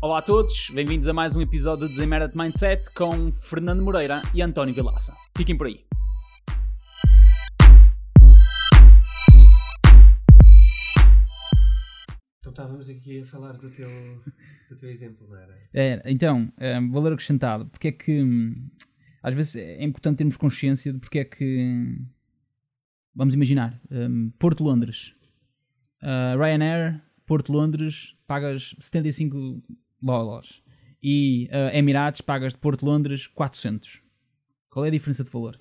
Olá a todos, bem-vindos a mais um episódio do Desemera de Mindset com Fernando Moreira e António Vilaça. Fiquem por aí. Então estávamos aqui a falar do teu, do teu exemplo, não era? É, então, um, valor acrescentado. Porque é que hum, às vezes é importante termos consciência de porque é que vamos imaginar um, Porto Londres, uh, Ryanair, Porto Londres, pagas 75 dólares e uh, Emirates pagas de Porto Londres 400. Qual é a diferença de valor?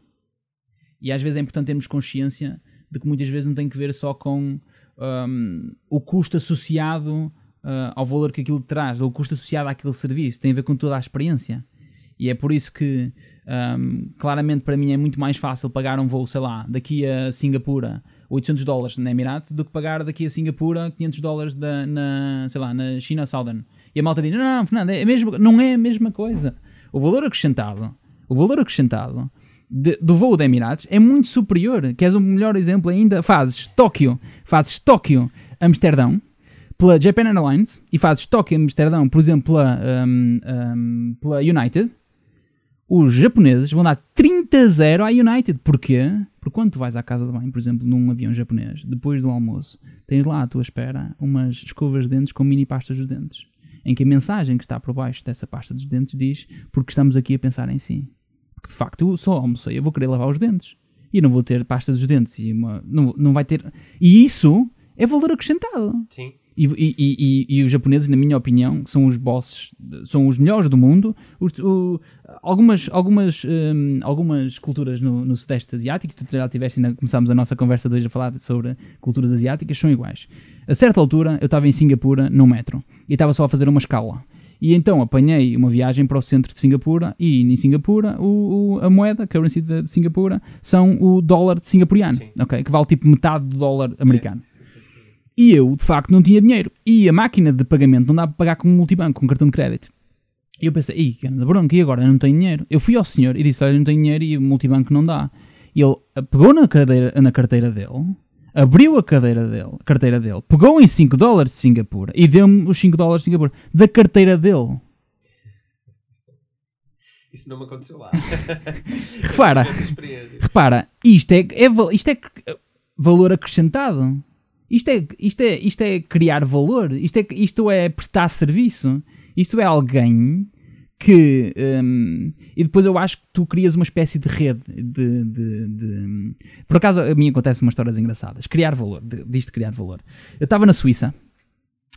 E às vezes é importante termos consciência de que muitas vezes não tem que ver só com um, o custo associado uh, ao valor que aquilo traz, ou o custo associado àquele serviço, tem a ver com toda a experiência. E é por isso que, um, claramente, para mim é muito mais fácil pagar um voo, sei lá, daqui a Singapura 800 dólares na Emirates do que pagar daqui a Singapura 500 dólares da, na, sei lá, na China Southern. E a malta diz: Não, Fernando, é mesmo, não é a mesma coisa. O valor acrescentado, o valor acrescentado de, do voo da Emirates é muito superior. Queres um melhor exemplo ainda? Fazes Tóquio, fazes Tóquio, Amsterdão, pela Japan Airlines e fazes Tóquio, Amsterdão, por exemplo, pela, um, um, pela United. Os japoneses vão dar 30-0 à United. Porquê? Porque quando tu vais à casa de banho, por exemplo, num avião japonês, depois do almoço, tens lá à tua espera umas escovas de dentes com mini pastas dos dentes. Em que a mensagem que está por baixo dessa pasta dos dentes diz porque estamos aqui a pensar em si. Porque de facto eu só almocei, eu vou querer lavar os dentes. E não vou ter pasta dos dentes. E uma, não, não vai ter. E isso é valor acrescentado. Sim. E, e, e, e, os japoneses, na minha opinião, são os bosses, são os melhores do mundo. Os, o, algumas, algumas, um, algumas culturas no, no Sudeste Asiático, tu já tiveste, ainda começámos a nossa conversa de hoje a falar sobre culturas asiáticas, são iguais. A certa altura, eu estava em Singapura, no metro, e estava só a fazer uma escala. E então apanhei uma viagem para o centro de Singapura e em Singapura o, o, a moeda, a currency de, Singapura, são o dólar singapuriano, okay, que vale tipo metade do dólar americano. É. E eu, de facto, não tinha dinheiro. E a máquina de pagamento não dá para pagar com multibanco, com cartão de crédito. E eu pensei, ih, que bronca, e agora? Eu não tenho dinheiro. Eu fui ao senhor e disse, olha, eu não tenho dinheiro e o multibanco não dá. E ele pegou na, cadeira, na carteira dele, abriu a cadeira dele, carteira dele, pegou em 5 dólares de Singapura e deu-me os 5 dólares de Singapura da carteira dele. Isso não me aconteceu lá. repara, repara, isto é, é, isto é valor acrescentado. Isto é, isto, é, isto é criar valor, isto é, isto é prestar serviço, isto é alguém que. Um, e depois eu acho que tu crias uma espécie de rede de, de, de, Por acaso a mim acontece umas histórias engraçadas. Criar valor, disto criar valor. Eu estava na Suíça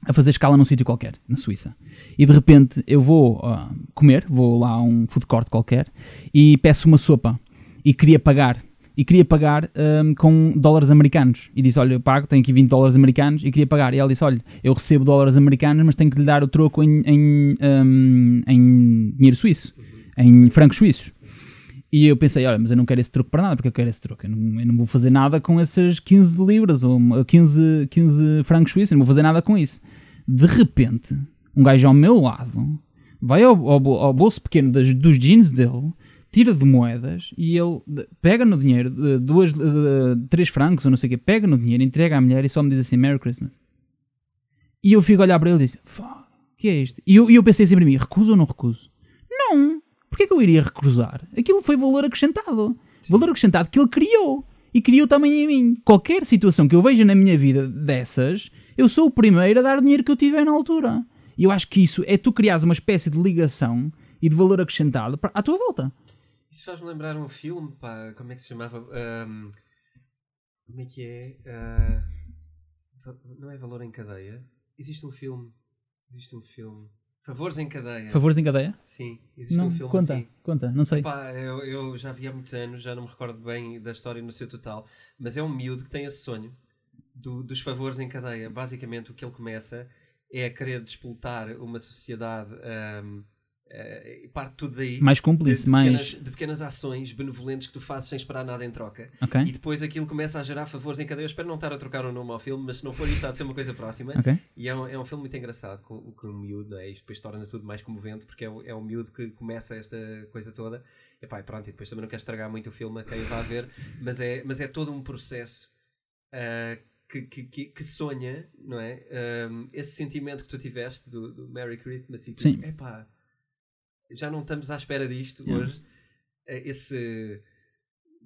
a fazer escala num sítio qualquer, na Suíça. E de repente eu vou uh, comer, vou lá a um food court qualquer e peço uma sopa e queria pagar e queria pagar um, com dólares americanos. E disse: Olha, eu pago, tenho aqui 20 dólares americanos e queria pagar. E ela disse: Olha, eu recebo dólares americanos, mas tenho que lhe dar o troco em, em, um, em dinheiro suíço, em francos suíços. E eu pensei, olha, mas eu não quero esse troco para nada, porque eu quero esse troco. Eu não, eu não vou fazer nada com essas 15 libras ou 15, 15 francos suíços, eu não vou fazer nada com isso. De repente, um gajo ao meu lado vai ao, ao, ao bolso pequeno das, dos jeans dele tira de moedas e ele pega no dinheiro, duas, três francos ou não sei o quê, pega no dinheiro, entrega à mulher e só me diz assim Merry Christmas. E eu fico a olhar para ele e digo, o que é isto? E eu, eu pensei sempre em mim, recuso ou não recuso? Não! Porquê que eu iria recusar? Aquilo foi valor acrescentado. Sim. Valor acrescentado que ele criou. E criou também em mim. Qualquer situação que eu veja na minha vida dessas, eu sou o primeiro a dar o dinheiro que eu tiver na altura. E eu acho que isso é tu criares uma espécie de ligação e de valor acrescentado à tua volta. Isso faz-me lembrar um filme, pá, como é que se chamava? Um, como é que é? Uh, não é Valor em Cadeia? Existe um filme. Existe um filme. Favores em Cadeia. Favores em Cadeia? Sim, existe não, um filme conta, assim. Conta, não sei. Epá, eu, eu, já vi há muitos anos, já não me recordo bem da história no seu total, mas é um miúdo que tem esse sonho do, dos favores em cadeia. Basicamente, o que ele começa é a querer despoltar uma sociedade. Um, Uh, parte tudo daí. Mais cúmplice, de, de mais. Pequenas, de pequenas ações benevolentes que tu fazes sem esperar nada em troca. Okay. E depois aquilo começa a gerar favores em cadeia. Eu espero não estar a trocar o nome ao filme, mas se não for isto, há de ser uma coisa próxima. Okay. E é um, é um filme muito engraçado com, com o miúdo, é? isto depois torna tudo mais comovente, porque é, o, é um miúdo que começa esta coisa toda. E pá, pronto, e depois também não quero estragar muito o filme a quem vai ver, mas é, mas é todo um processo uh, que, que, que, sonha, não é? Um, esse sentimento que tu tiveste do, do Merry Christmas e que, epá, já não estamos à espera disto Yeah. hoje. É, Esse,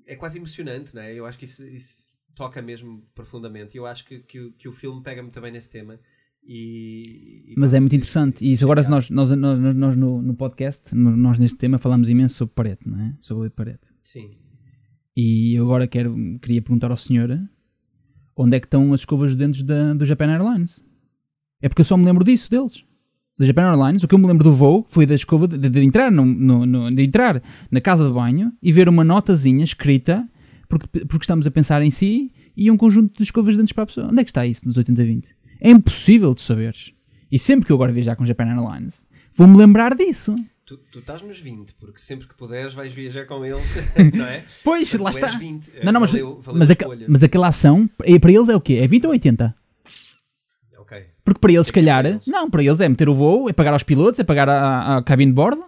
é quase emocionante, não é? Eu acho que isso, isso toca mesmo profundamente. E eu acho que, que, o- que o filme pega muito bem nesse tema. E, e Mas é muito interessante. E isso agora, nós, nós, nós, nós no, no podcast, nós neste tema falamos imenso sobre Pareto, não é? Sobre o de Pareto. Sim. E eu agora quero, queria perguntar ao senhor onde é que estão as escovas de dentes da, do Japan Airlines. É porque eu só me lembro disso, deles. Da Japan Airlines, o que eu me lembro do voo foi da escova de, de entrar, no, no- no- de entrar na casa de banho e ver uma notazinha escrita, porque, porque estamos a pensar em si, e um conjunto de escovas de dentes para a pessoa. Onde é que está isso nos 80-20? É impossível de saberes. E sempre que eu agora viajar com Japan Airlines, vou-me lembrar disso. Tu, tu estás nos 20, porque sempre que puderes vais viajar com eles, não é? Pois, Portanto, lá está. 20. Não, não, mas, valeu, valeu mas, a aque- escolha. mas aquela ação, é- para eles é o quê? É 20 ou 80? Ok, Porque para eles, se calhar, eles. não, para eles é meter o voo, é pagar aos pilotos, é pagar a, a cabine de bordo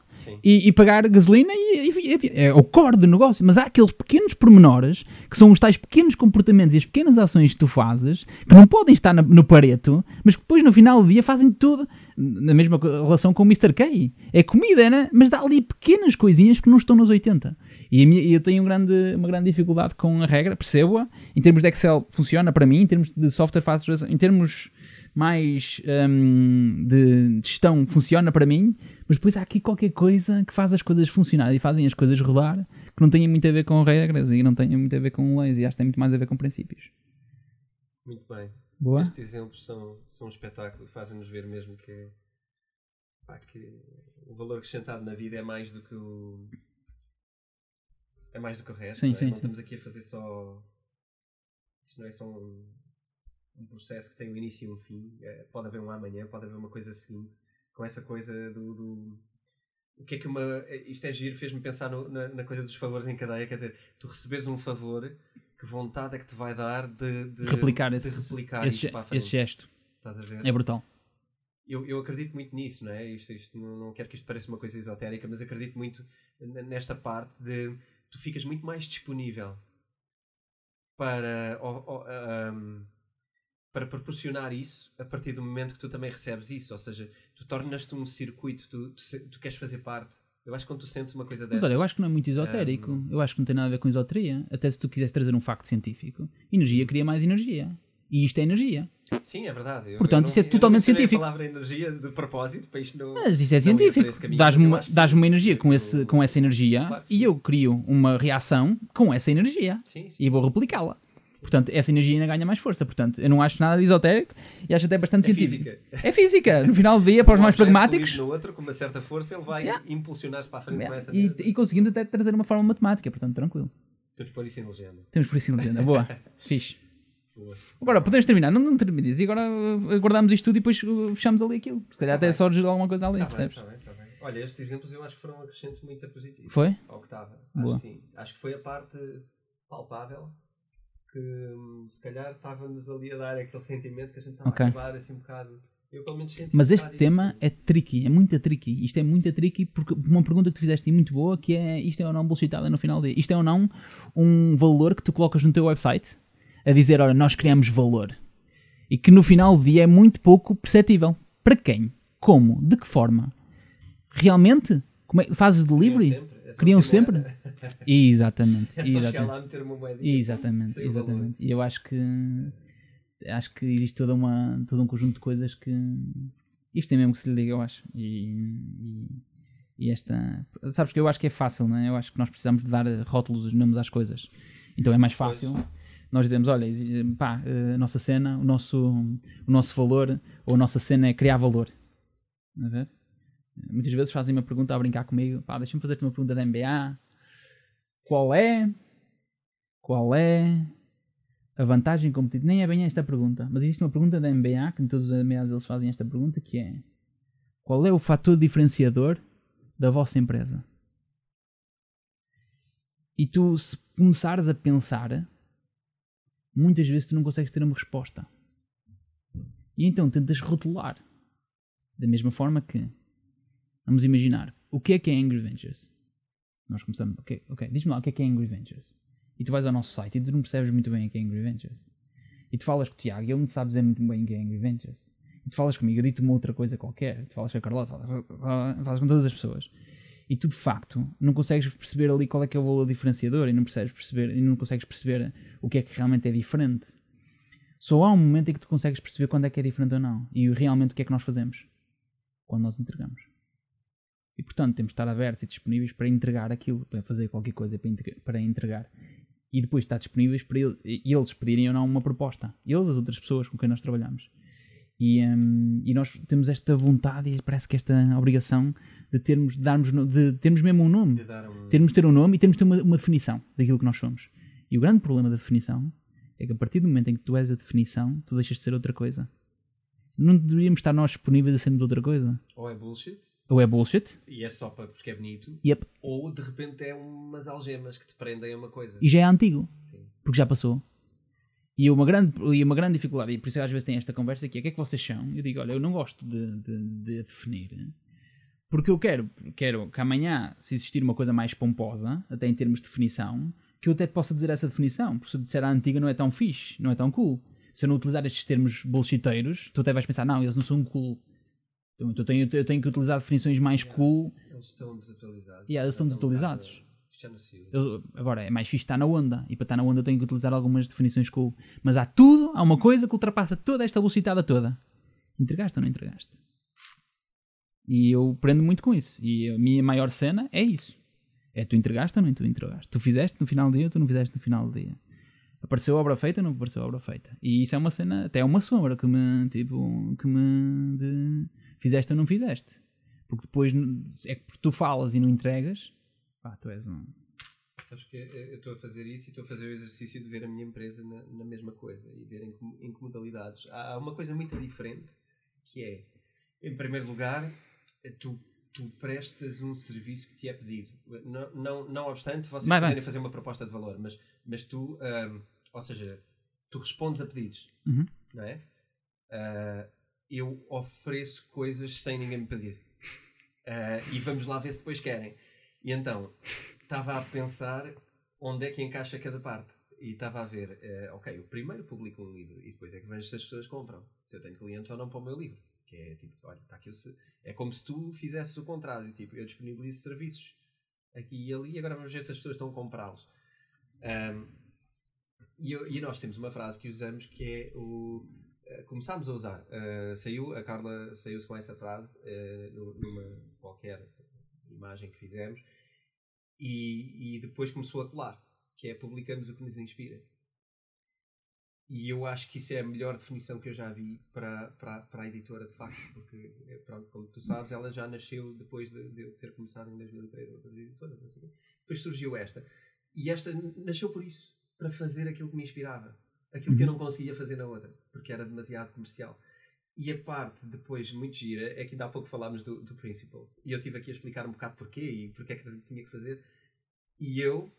e, e pagar gasolina e, e- e- é o core do negócio. Mas há aqueles pequenos pormenores que são os tais pequenos comportamentos e as pequenas ações que tu fazes que não podem estar na- no pareto, mas que depois no final do dia fazem tudo na mesma relação com o Mr. K. É comida, né? mas dá ali pequenas coisinhas que não estão nos 80. E minha- eu tenho um grande, uma grande dificuldade com a regra, percebo-a. Em termos de Excel funciona para mim, em termos de software faz em termos mais hum, de gestão funciona para mim, mas depois há aqui qualquer coisa que faz as coisas funcionar e fazem as coisas rodar que não tem muito a ver com regras e não tem muito a ver com leis e acho que tem muito mais a ver com princípios. Muito bem. Boa? Estes exemplos são, são um espetáculo, fazem-nos ver mesmo que, pá, que o valor acrescentado na vida é mais do que o. É mais do que o resto. Sim, não, é? sim, não sim. estamos aqui a fazer só. Isto não é só um, um processo que tem um início e um fim. É, pode haver um amanhã, pode haver uma coisa seguinte. Com essa coisa do. do- o que é que uma. Isto é giro, fez-me pensar no- na, na coisa dos favores em cadeia. Quer dizer, tu receberes um favor, que vontade é que te vai dar de, de Replicar de esse, replicar esse, esse gesto. Estás a ver? É brutal. Eu, eu acredito muito nisso, não é? Isto, isto não, não quero que isto pareça uma coisa esotérica, mas acredito muito nesta parte de tu ficas muito mais disponível para, o- o- ahm, para proporcionar isso a partir do momento que tu também recebes isso. Ou seja, tu tornas-te um circuito, tu, tu, tu queres fazer parte. Eu acho que quando tu sentes uma coisa dessas. Mas olha, eu acho que não é muito esotérico. Hum. Eu acho que não tem nada a ver com esoteria. Até se tu quiseres trazer um facto científico, energia cria mais energia. E isto é energia. Sim, é verdade. Eu- Portanto, eu isso é não- eu não totalmente científico. A palavra energia de propósito para isto não. Mas isso é científico. Dás-me uma, dás uma energia com, esse, com essa energia Claro e sim. eu crio uma reação com essa energia Sim, sim. e vou replicá-la. Portanto, essa energia ainda ganha mais força. Portanto, eu não acho nada de esotérico e acho até bastante É científico. física. É física. No final do dia, para os Um mais pragmáticos. no outro com uma certa força, ele vai Yeah. impulsionar-se para a frente yeah, E, e conseguimos até trazer uma forma matemática. Portanto, tranquilo. Temos pôr isso em legenda. Temos por isso em legenda. Boa. Fixe. Boa. Agora, podemos terminar. Não, não termines. E agora uh, aguardamos isto tudo e depois uh, fechamos ali aquilo. Se calhar Tá até bem. surge alguma coisa ali, Tá bem, percebes? tá bem, tá bem. Olha, estes exemplos eu acho que foram acrescentos muito positivos Foi? ao que estava. Boa. Acho que sim. Acho que foi a parte palpável que hum, se calhar estava-nos ali a dar aquele sentimento que a gente estava Ok. a acabar assim um bocado. Eu pelo menos senti Mas um este tema isso. é tricky, é muito tricky. Isto é muito tricky porque uma pergunta que tu fizeste e muito boa que é isto é ou não bullshitada no final do dia. Isto é ou não um valor que tu colocas no teu website a dizer, olha, nós criamos valor. E que no final do dia é muito pouco perceptível. Para quem? Como? De que forma? Realmente? Como é, fazes delivery? Criam sempre. É Criam sempre? Exatamente. É só chegar exatamente. lá meter uma moedinha. Exatamente, exatamente. E eu acho que acho que existe toda uma, todo um conjunto de coisas que isto tem mesmo que se lhe diga, eu acho. E, e, e esta. Sabes que eu acho que é fácil, não é? Eu acho que nós precisamos de dar rótulos os nomes às coisas. Então é mais fácil. Nós dizemos, olha, pá, a nossa cena, o nosso, o nosso valor, ou a nossa cena é criar valor. Muitas vezes fazem uma pergunta a brincar comigo, pá, deixa-me fazer-te uma pergunta da NBA. Qual é qual é a vantagem competitiva? Nem é bem esta pergunta, mas existe uma pergunta da NBA, que em todos os MBAs eles fazem esta pergunta, que é qual é o fator diferenciador da vossa empresa? E tu, se começares a pensar, muitas vezes tu não consegues ter uma resposta. E então tentas rotular. Da mesma forma que, vamos imaginar, o que é que é Angry Ventures? Nós começamos, ok, ok, diz-me lá o que é que é Angry Ventures. E tu vais ao nosso site e tu não percebes muito bem o que é Angry Ventures. E tu falas com o Tiago, e ele não sabe dizer muito bem quem é Angry Ventures, e tu falas comigo, eu dito uma outra coisa qualquer, tu falas com a Carlota, falas, falas com todas as pessoas, e tu de facto não consegues perceber ali qual é que é o valor diferenciador e não percebes perceber e não consegues perceber o que é que realmente é diferente. Só há um momento em que tu consegues perceber quando é que é diferente ou não e realmente o que é que nós fazemos quando nós entregamos. E portanto temos de estar abertos e disponíveis para entregar aquilo, para fazer qualquer coisa para entregar. E depois estar disponíveis para eles pedirem ou não uma proposta. Eles, as outras pessoas com quem nós trabalhamos. E, um, e nós temos esta vontade e parece que esta obrigação de termos, de darmos, de termos mesmo um nome. Um... Termos ter um nome e termos ter uma, uma definição daquilo que nós somos. E o grande problema da definição é que a partir do momento em que tu és a definição, tu deixas de ser outra coisa. Não deveríamos estar nós disponíveis a sermos outra coisa. Ou é bullshit. Ou é bullshit. E é só porque é bonito. Yep. Ou de repente é umas algemas que te prendem a uma coisa. E já é antigo. Sim. Porque já passou. E uma, grande, e uma grande dificuldade, e por isso às vezes tem esta conversa aqui, é o que é que vocês são? Eu digo, olha, eu não gosto de, de, de definir, porque eu quero, quero que amanhã, se existir uma coisa mais pomposa, até em termos de definição, que eu até possa dizer essa definição, porque se eu disser a antiga não é tão fixe, não é tão cool. Se eu não utilizar estes termos bullshiteiros, tu até vais pensar, não, eles não são cool. Então eu tenho, eu tenho que utilizar definições mais yeah, cool. Eles estão desatualizados. Yeah, eles estão desatualizados. Eu, agora, é mais fixe estar na onda. E para estar na onda eu tenho que utilizar algumas definições cool. Mas há tudo, há uma coisa que ultrapassa toda esta velocidade toda. Entregaste ou não entregaste? E eu prendo muito com isso. E a minha maior cena é isso. É tu entregaste ou não tu entregaste? Tu fizeste no final do dia ou tu não fizeste no final do dia? Apareceu a obra feita ou não apareceu a obra feita? E isso é uma cena, até é uma sombra que me, tipo, que me de, fizeste ou não fizeste. Porque depois é que tu falas e não entregas, pá, tu és um. Sabes que eu estou a fazer isso e estou a fazer o exercício de ver a minha empresa na, na mesma coisa e ver em que, em que modalidades. Há uma coisa muito diferente que é, em primeiro lugar, tu, tu prestas um serviço que te é pedido. Não, não, não obstante vocês vai, poderem vai. fazer uma proposta de valor, mas, mas tu, um, ou seja, tu respondes a pedidos, uhum. não é? Uh, eu ofereço coisas sem ninguém me pedir. Uh, e vamos lá ver se depois querem. E então, estava a pensar onde é que encaixa cada parte. E estava a ver, uh, ok, o primeiro publico um livro e depois é que vejo se as pessoas compram. Se eu tenho clientes ou não para o meu livro. Que é tipo, olha, está aqui o... É como se tu fizesses o contrário. Tipo, eu disponibilizo serviços aqui e ali e agora vamos ver se as pessoas estão a comprá-los. Um, e, e, nós temos uma frase que usamos que é o começámos a usar uh, saiu a Carla saiu-se com essa frase uh, numa qualquer imagem que fizemos e, e depois começou a colar, que é publicamos o que nos inspira. E eu acho que isso é a melhor definição que eu já vi para, para, para a editora, de facto, porque, eh, pronto, como tu sabes, ela já nasceu depois de, de eu ter começado em 2003 outras editoras, assim. depois surgiu esta. E esta nasceu por isso, para fazer aquilo que me inspirava, aquilo que eu uhum. não conseguia fazer na outra, porque era demasiado comercial. E a parte depois muito gira é que ainda há pouco falámos do, do Principles. E eu tive aqui a explicar um bocado porquê e porque é que tinha que fazer. E eu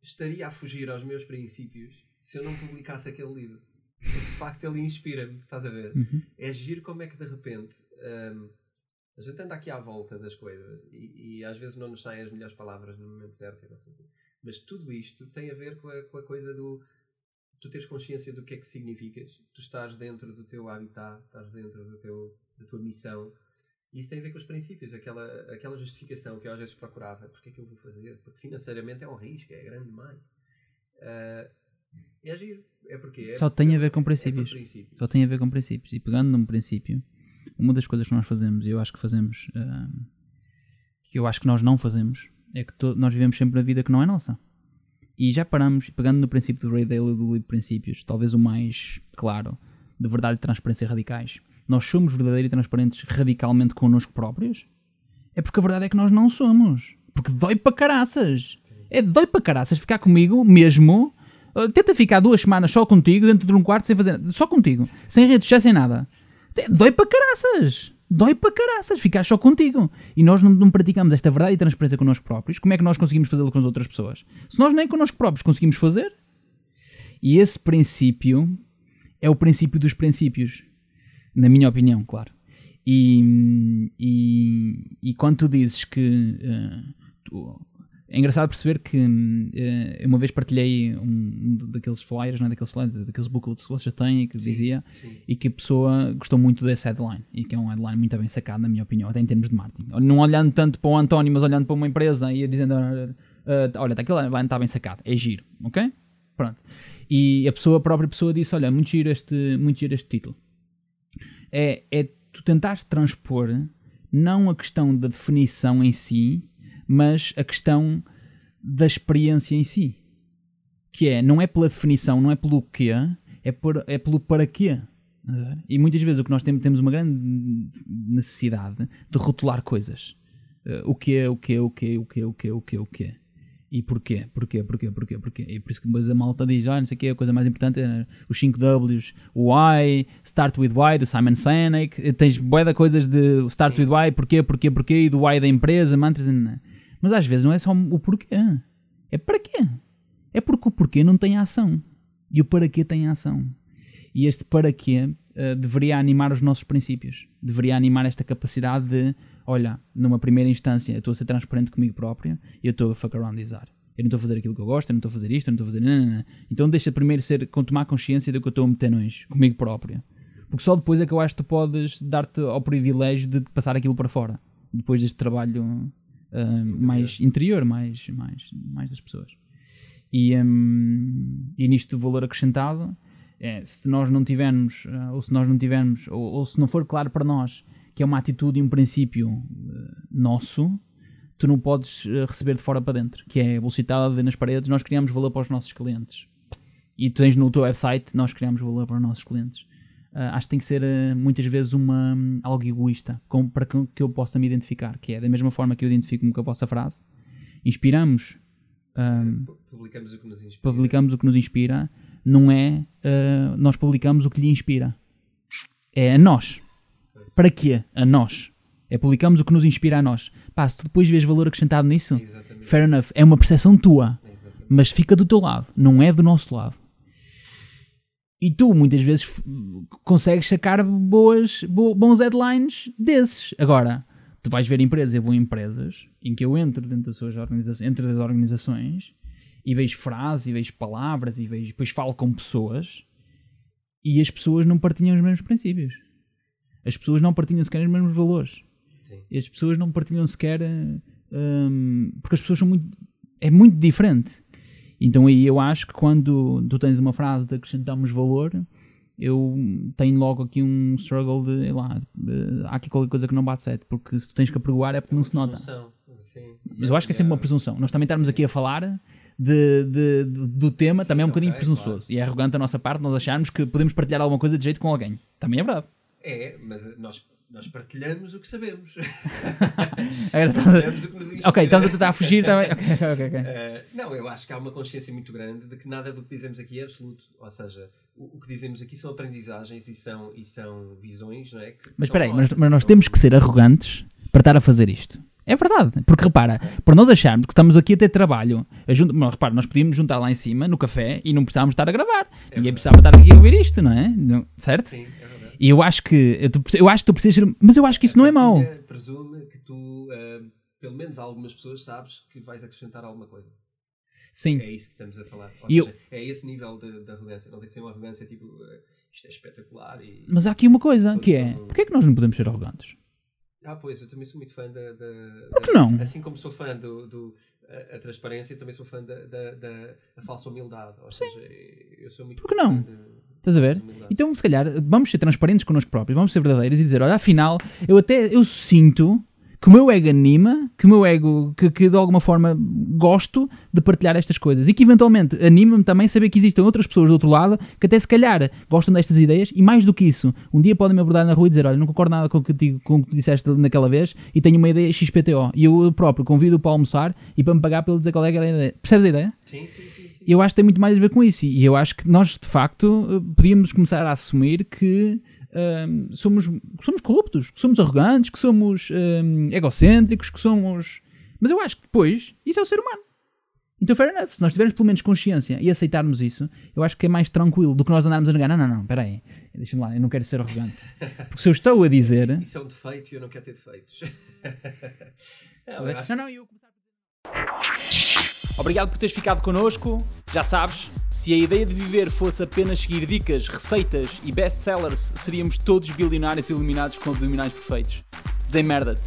estaria a fugir aos meus princípios se eu não publicasse aquele livro. Porque de facto ele inspira-me, estás a ver? Uhum. É giro como é que de repente um, a gente anda aqui à volta das coisas e, e, às vezes não nos saem as melhores palavras no momento certo. Mas tudo isto tem a ver com a, com a coisa do tu teres consciência do que é que significas, tu estás dentro do teu habitat, estás dentro do teu, da tua missão. E isso tem a ver com os princípios, aquela, aquela justificação que eu às vezes procurava. Porque é que eu vou fazer? Porque financeiramente é um risco, é grande demais. Uh, é giro. É porque é Só tem a ver com princípios. É princípios. Só tem a ver com princípios. E pegando num princípio, uma das coisas que nós fazemos, e eu acho que fazemos, uh, que eu acho que nós não fazemos, é que nós vivemos sempre a vida que não é nossa. E já paramos, pegando no princípio do Ray Dalio do livro Princípios, talvez o mais claro, de verdade e transparência radicais. Nós somos verdadeiros e transparentes radicalmente connosco próprios? É porque a verdade é que nós não somos. Porque dói para caraças. É dói para caraças ficar comigo mesmo. Uh, tenta ficar duas semanas só contigo, dentro de um quarto, sem fazer Só contigo. Sem redes sem nada. Dói para caraças dói para caraças ficar só contigo. E nós não, não, praticamos esta verdade e transparência connosco próprios. Como é que nós conseguimos fazê-lo com as outras pessoas? Se nós nem connosco próprios conseguimos fazer. E esse princípio é o princípio dos princípios. Na minha opinião, claro. E, e, e quando tu dizes que uh, tu, é engraçado perceber que uh, uma vez partilhei um, daqueles flyers, não é? daqueles, daqueles booklets que vocês têm que sim, dizia sim. e que a pessoa gostou muito desse headline e que é um headline muito bem sacado, na minha opinião, até em termos de marketing. Não olhando tanto para o António, mas olhando para uma empresa e dizendo: uh, Olha, aquele headline está bem sacado, é giro, ok? Pronto. E a pessoa, a própria pessoa disse: Olha, muito giro este, muito giro este título. É, é tu tentares transpor não a questão da definição em si mas a questão da experiência em si. Que é, não é pela definição, não é pelo quê, é, por, é pelo para quê. E muitas vezes o que nós temos, temos uma grande necessidade de rotular coisas. Uh, o que o que o que o que o que o que o que E porquê? Porquê? Porquê? Porquê? Porquê? E por isso que depois a malta diz, olha, não sei o que, a coisa mais importante é os 5 Ws, o Why, Start with Why, do Simon Sinek, tens bué de coisas de Start Sim. with Why, porquê, porquê, porquê, e do Why da empresa, mantras, mas às vezes não é só o porquê. É para quê? É porque o porquê não tem ação. E o para quê tem ação. E este para quê uh, deveria animar os nossos princípios. Deveria animar esta capacidade de, olha, numa primeira instância, eu estou a ser transparente comigo próprio e eu estou a fuck aroundizar. Eu não estou a fazer aquilo que eu gosto, eu não estou a fazer isto, eu não estou a fazer. Não, não, não. Então deixa primeiro ser, com tomar consciência do que eu estou a meter nós, comigo próprio. Porque só depois é que eu acho que tu podes dar-te ao privilégio de passar aquilo para fora. Depois deste trabalho uh, mais interior, mais, mais, mais das pessoas. E, um, e nisto do valor acrescentado, é, se nós não tivermos, uh, ou se nós não tivermos, ou, ou, se não for claro para nós que é uma atitude e um princípio uh, nosso, tu não podes receber de fora para dentro, que é bolsitada nas paredes, nós criamos valor para os nossos clientes. E tu tens no teu website, nós criamos valor para os nossos clientes acho que tem que ser uh, muitas vezes uma, um, algo egoísta com, para que, que, eu possa me identificar, que é da mesma forma que eu identifico-me com a vossa frase, inspiramos, um, publicamos o que nos inspira, publicamos o que nos inspira não é uh, nós publicamos o que lhe inspira, é a nós. Para quê? A nós. É publicamos o que nos inspira a nós. Pá, se tu depois vês valor acrescentado nisso, Exatamente. fair enough, é uma percepção tua, Exatamente. mas fica do teu lado, não é do nosso lado. E tu muitas vezes consegues sacar boas, bo, bons headlines desses. Agora, tu vais ver empresas, eu vou em empresas em que eu entro dentro das suas organizações, entre as organizações e vejo frases e vejo palavras e vejo, depois falo com pessoas e as pessoas não partilham os mesmos princípios. As pessoas não partilham sequer os mesmos valores. Sim. E as pessoas não partilham sequer. Um, porque as pessoas são muito. É muito diferente. Então aí eu acho que quando tu tens uma frase de acrescentamos valor, eu tenho logo aqui um struggle de, lá, há aqui qualquer coisa que não bate certo, porque se tu tens que apregoar é porque não se nota. Sim. Mas eu acho que é sempre uma presunção. Nós também estarmos aqui a falar de, de, de, do tema Sim, também é um bocadinho okay, presunçoso. Claro. E é arrogante a nossa parte nós acharmos que podemos partilhar alguma coisa de jeito com alguém. Também é verdade. É, mas nós nós partilhamos o que sabemos. partilhamos o que nos inspira. Ok, estamos a tentar fugir também. Okay, okay, okay. Uh, não, eu acho que há uma consciência muito grande de que nada do que dizemos aqui é absoluto. Ou seja, o, o que dizemos aqui são aprendizagens e são, e são visões, não é? mas espera aí, mas, mas nós temos que ser arrogantes para estar a fazer isto. É verdade, porque repara, por nós acharmos que estamos aqui a ter trabalho, a junto, mas, repara, nós podíamos juntar lá em cima no café e não precisávamos estar a gravar. É Ninguém precisava estar aqui a ouvir isto, não é? Não, certo? Sim, é verdade. E eu acho que eu acho que tu precisas mas eu acho que isso a não é mau. Presume que tu, uh, pelo menos algumas pessoas, sabes que vais acrescentar alguma coisa. Sim. É isso que estamos a falar. Ou seja, eu... é esse nível de, de arrogância. Não tem que ser uma arrogância tipo uh, isto é espetacular. E... Mas há aqui uma coisa que é: porquê é que nós não podemos ser arrogantes? Ah, pois, eu também sou muito fã da. da Por que não? Assim como sou fã do, do a, a, transparência, também sou fã da, da, da, da falsa humildade. Ou Sim. seja, eu sou muito. Por que não? De, Estás a ver? Então, se calhar, vamos ser transparentes connosco próprios, vamos ser verdadeiros e dizer: olha, afinal, eu até eu sinto que o meu ego anima, que o meu ego, que, que de alguma forma gosto de partilhar estas coisas e que eventualmente anima-me também saber que existem outras pessoas do outro lado que até se calhar gostam destas ideias e mais do que isso, um dia podem me abordar na rua e dizer: Olha, não concordo nada com o que, te, com o que tu disseste naquela vez e tenho uma ideia XPTO. E eu próprio convido-o para almoçar e para me pagar ele dizer qual é que era a ideia. Percebes a ideia? Sim, sim, sim. sim. Eu acho que tem muito mais a ver com isso e eu acho que nós de facto podíamos começar a assumir que um, somos, somos corruptos, que somos arrogantes, que somos um, egocêntricos, que somos. Mas eu acho que depois isso é o ser humano. Então, fair enough. Se nós tivermos pelo menos consciência e aceitarmos isso, eu acho que é mais tranquilo do que nós andarmos a negar. Não, não, não, espera aí. Deixa-me lá, eu não quero ser arrogante. Porque se eu estou a dizer. Isso é um defeito e eu não quero ter defeitos. não, não, eu Obrigado por teres ficado connosco. Já sabes, se a ideia de viver fosse apenas seguir dicas, receitas e best-sellers, seríamos todos bilionários iluminados com abdominais perfeitos. Desemmerda-te.